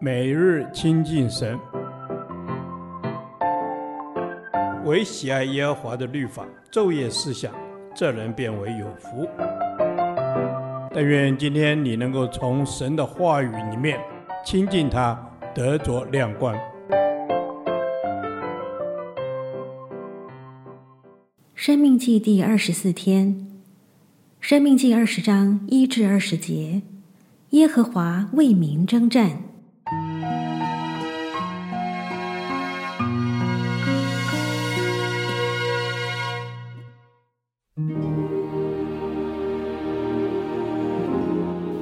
每日亲近神，唯喜爱耶和华的律法，昼夜思想，这人便为有福。但愿今天你能够从神的话语里面亲近他，得着亮光。生命记第二十四天，生命记二十章一至二十节，耶和华为民征战。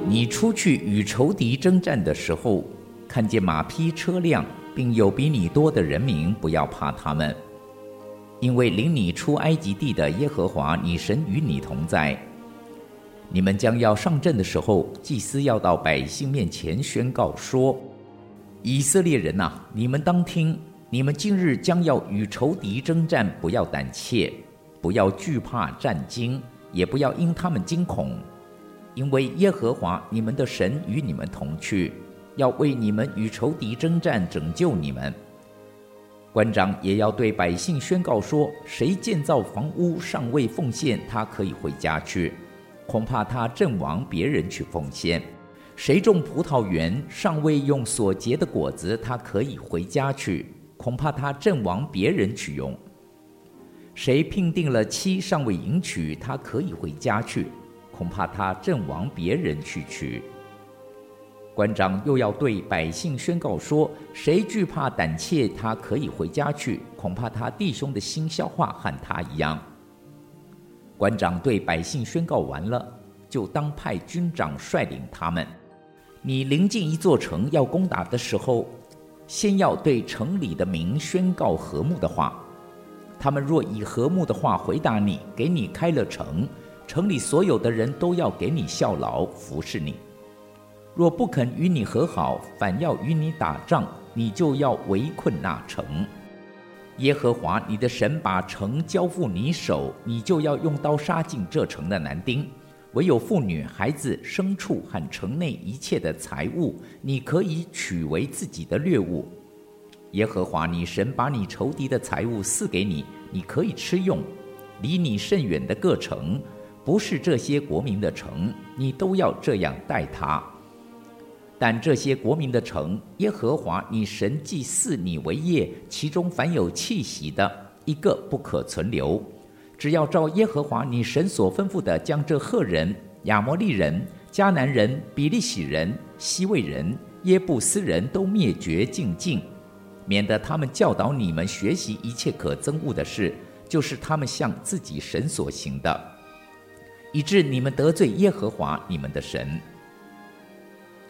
你出去与仇敌征战的时候，看见马匹车辆，并有比你多的人民，不要怕他们，因为领你出埃及地的耶和华你神与你同在。你们将要上阵的时候，祭司要到百姓面前宣告说：“以色列人呐，你们当听，你们今日将要与仇敌征战，不要胆怯，不要惧怕战惊，也不要因他们惊恐。”因为耶和华你们的神与你们同去，要为你们与仇敌征战，拯救你们。官长也要对百姓宣告说：谁建造房屋尚未奉献，他可以回家去，恐怕他阵亡，别人去奉献；谁种葡萄园尚未用所结的果子，他可以回家去，恐怕他阵亡，别人去用；谁聘定了妻尚未迎娶，他可以回家去。恐怕他阵亡，别人去娶。官长又要对百姓宣告说：谁惧怕胆怯，他可以回家去。恐怕他弟兄的心消化和他一样。官长对百姓宣告完了，就当派军长率领他们。你临近一座城要攻打的时候，先要对城里的民宣告和睦的话。他们若以和睦的话回答你，给你开了城。城里所有的人都要给你效劳，服侍你。若不肯与你和好，反要与你打仗，你就要围困那城。耶和华你的神把城交付你手，你就要用刀杀尽这城的男丁，唯有妇女、孩子、牲畜和城内一切的财物，你可以取为自己的掠物。耶和华你神把你仇敌的财物赐给你，你可以吃用。离你甚远的各城。不是这些国民的城，你都要这样待他。但这些国民的城，耶和华你神既赐你为业，其中凡有气息的，一个不可存留。只要照耶和华你神所吩咐的，将这赫人、亚摩利人、迦南人、比利洗人、希未人、耶布斯人都灭绝净尽，免得他们教导你们学习一切可憎恶的事，就是他们向自己神所行的。以致你们得罪耶和华你们的神。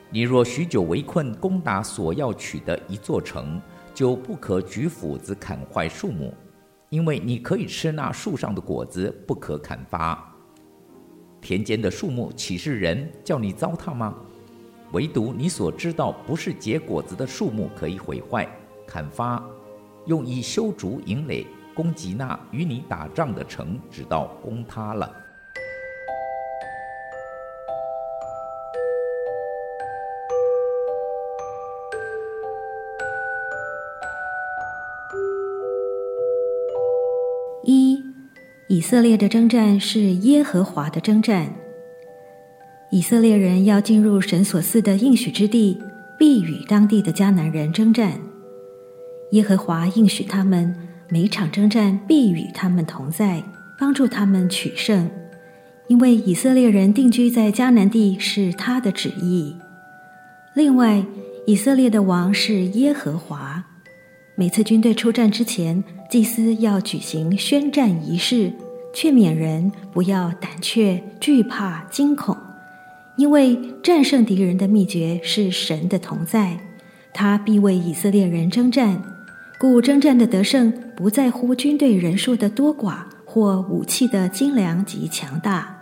你若许久围困攻打所要取的一座城，就不可举斧子砍坏树木，因为你可以吃那树上的果子，不可砍伐。田间的树木岂是人叫你糟蹋吗？唯独你所知道不是结果子的树木可以毁坏、砍伐，用以修筑营垒，攻击那与你打仗的城，直到攻塌了。一，以色列的征战是耶和华的征战。以色列人要进入神所赐的应许之地，必与当地的迦南人征战。耶和华应许他们，每场征战必与他们同在，帮助他们取胜。因为以色列人定居在迦南地是他的旨意。另外，以色列的王是耶和华。每次军队出战之前，祭司要举行宣战仪式，劝勉人不要胆怯、惧怕、惊恐，因为战胜敌人的秘诀是神的同在，他必为以色列人征战。故征战的得胜不在乎军队人数的多寡或武器的精良及强大。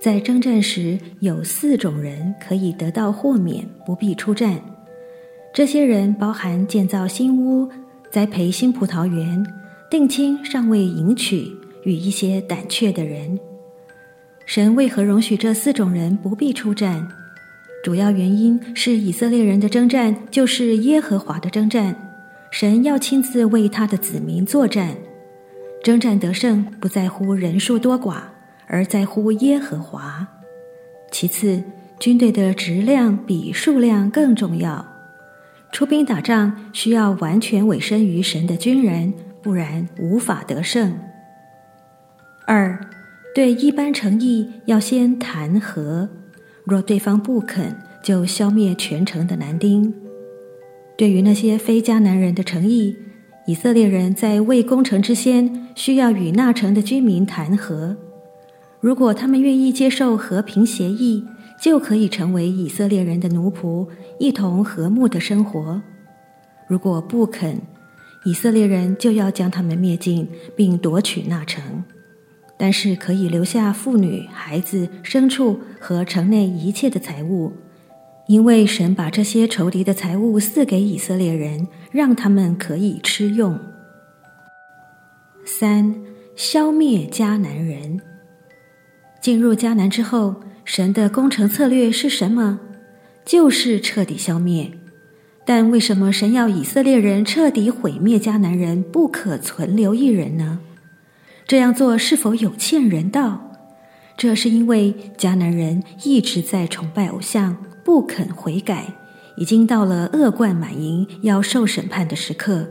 在征战时，有四种人可以得到豁免，不必出战。这些人包含建造新屋、栽培新葡萄园、定亲尚未迎娶与一些胆怯的人。神为何容许这四种人不必出战？主要原因是以色列人的征战就是耶和华的征战，神要亲自为他的子民作战。征战得胜不在乎人数多寡，而在乎耶和华。其次，军队的质量比数量更重要。出兵打仗需要完全委身于神的军人，不然无法得胜。二，对一般诚意要先谈和，若对方不肯，就消灭全城的男丁。对于那些非迦南人的诚意，以色列人在未攻城之先，需要与那城的居民谈和。如果他们愿意接受和平协议，就可以成为以色列人的奴仆，一同和睦的生活。如果不肯，以色列人就要将他们灭尽，并夺取那城。但是可以留下妇女、孩子、牲畜和城内一切的财物。因为神把这些仇敌的财物赐给以色列人，让他们可以吃用。三、消灭迦南人。进入迦南之后，神的攻城策略是什么？就是彻底消灭。但为什么神要以色列人彻底毁灭迦南人，不可存留一人呢？这样做是否有欠人道？这是因为迦南人一直在崇拜偶像。不肯悔改，已经到了恶贯满盈、要受审判的时刻。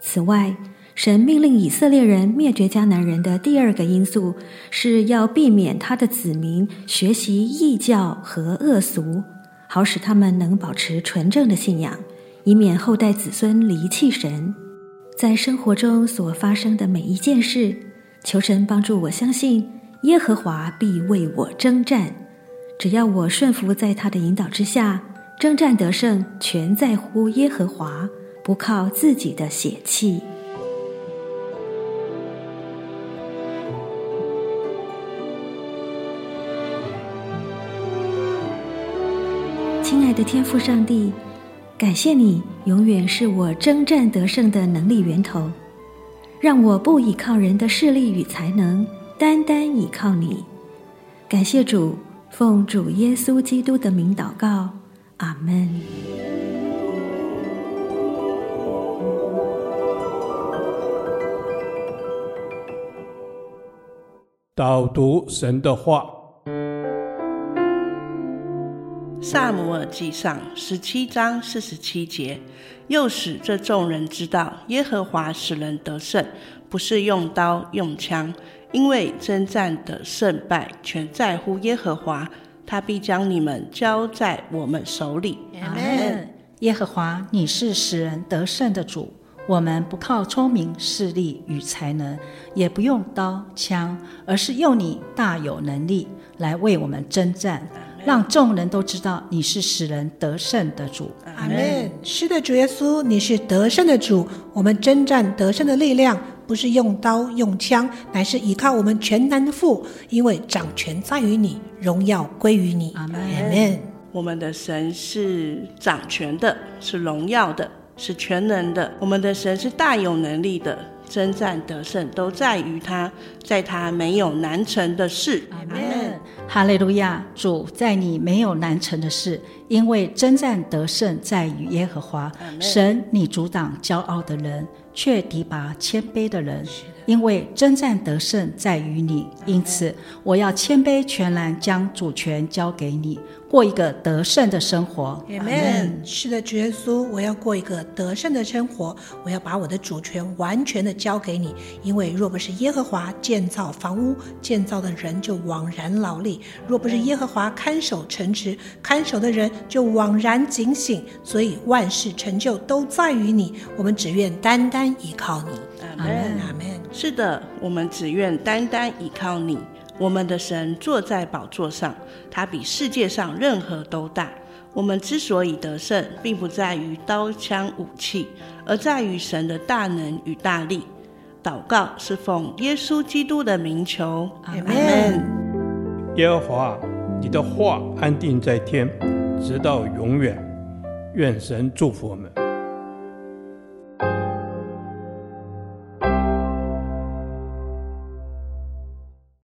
此外，神命令以色列人灭绝迦南人的第二个因素，是要避免他的子民学习异教和恶俗，好使他们能保持纯正的信仰，以免后代子孙离弃神。在生活中所发生的每一件事，求神帮助我相信耶和华必为我征战。只要我顺服在他的引导之下，征战得胜，全在乎耶和华，不靠自己的血气。亲爱的天父上帝，感谢你永远是我征战得胜的能力源头，让我不依靠人的势力与才能，单单依靠你。感谢主。奉主耶稣基督的名祷告，阿门。导读神的话，《撒母耳记上》十七章四十七节，又使这众人知道，耶和华使人得胜，不是用刀用枪。因为征战的胜败全在乎耶和华，他必将你们交在我们手里。阿门。耶和华，你是使人得胜的主，我们不靠聪明、势力与才能，也不用刀枪，而是用你大有能力来为我们征战，让众人都知道你是使人得胜的主。阿门。是的，主耶稣，你是得胜的主，我们征战得胜的力量。不是用刀用枪，乃是依靠我们全能的父，因为掌权在于你，荣耀归于你。阿门。阿门。我们的神是掌权的，是荣耀的，是全能的。我们的神是大有能力的，征战得胜都在于他，在他没有难成的事。阿门。哈利路亚！主，在你没有难成的事，因为征战得胜在于耶和华。神，你阻挡骄傲的人。却提拔谦卑的人，因为征战得胜在于你，因此我要谦卑全然将主权交给你，过一个得胜的生活。阿门。是的，主耶稣，我要过一个得胜的生活，我要把我的主权完全的交给你，因为若不是耶和华建造房屋，建造的人就枉然劳力；若不是耶和华看守城池，看守的人就枉然警醒。所以万事成就都在于你，我们只愿单单。依靠你，阿门，阿门。是的，我们只愿单单依靠你。我们的神坐在宝座上，他比世界上任何都大。我们之所以得胜，并不在于刀枪武器，而在于神的大能与大力。祷告是奉耶稣基督的名求，阿门。耶和华，你的话安定在天，直到永远。愿神祝福我们。